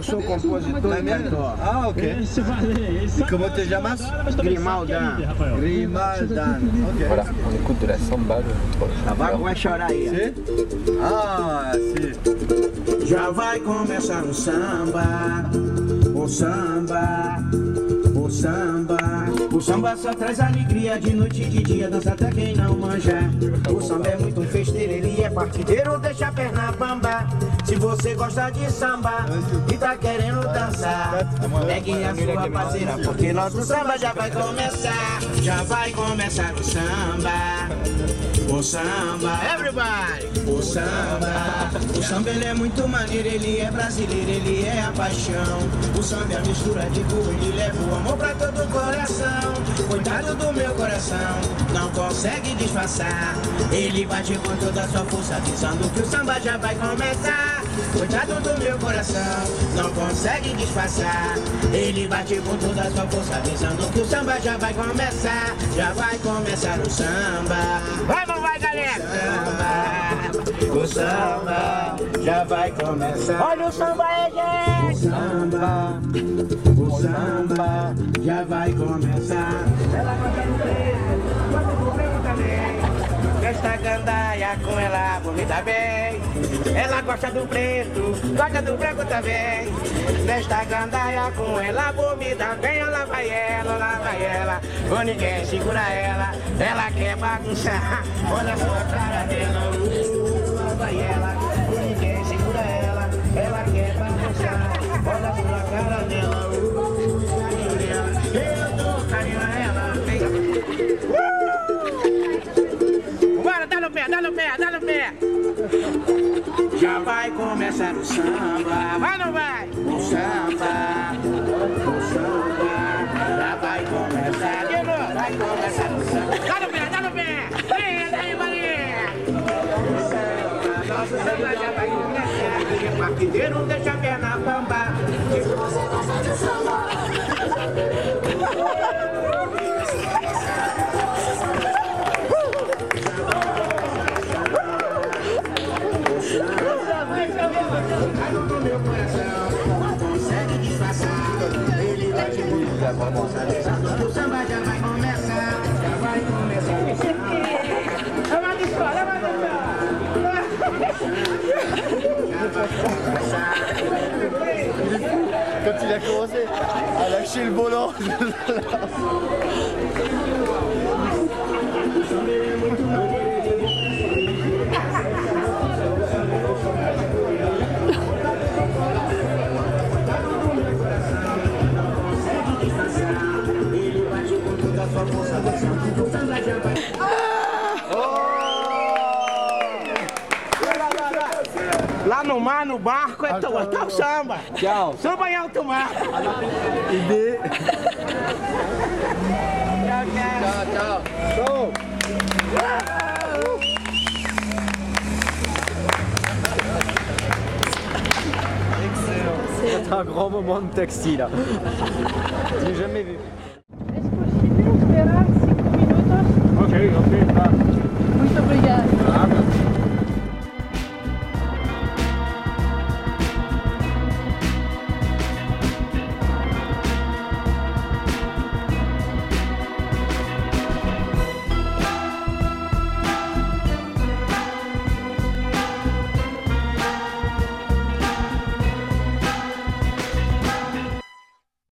Eu sou compositor e cantor. Ah, ok. Esse valeu, esse E como te chamas? Grimaldan. Grimaldan. Ok. Voilà, on écoute de la samba Tabaco vai chorar aí. ó. Si? Ah, si. Já vai começar o samba, o samba, o samba. O samba só traz alegria de noite e de dia, dança até quem não manja. O samba é muito festeiro, ele é partideiro, deixa a perna bamba. Se você gosta de samba e tá querendo dançar, pegue a sua parceira, porque nosso samba já vai começar. Já vai começar o samba. O samba, everybody! O samba, o samba ele é muito maneiro, ele é brasileiro, ele é a paixão. O samba é a mistura de tudo, ele leva o amor pra todo o coração. Cuidado do meu coração, não consegue disfarçar. Ele bate com toda a sua força, avisando que o samba já vai começar. Cuidado do meu coração, não consegue disfarçar. Ele bate com toda a sua força, avisando que o samba já vai começar. Já vai começar o samba. Vai, não vai, galera? Samba, o samba já vai começar. Olha o samba aí, gente! O samba, o samba já vai começar. Gandaia com ela vou me dar bem. Ela gosta do preto, gosta do branco também. Nesta gandaia com ela vou me dar bem. Ela vai ela, lá vai ela. Ou ninguém segura ela. Ela quer bagunçar. Olha só a cara dela. Lá vai ela. Vai começar o samba, vai ou não vai? O samba, começar. Quand il a commencé à lâcher le volant, Lá no mar, no barco, é teu, tá o samba. Tchau. Samba em alto mar. idée. Tchau, tchau. Ciao. C'est un grand moment de taxi là. J'ai jamais vu. Okay, okay.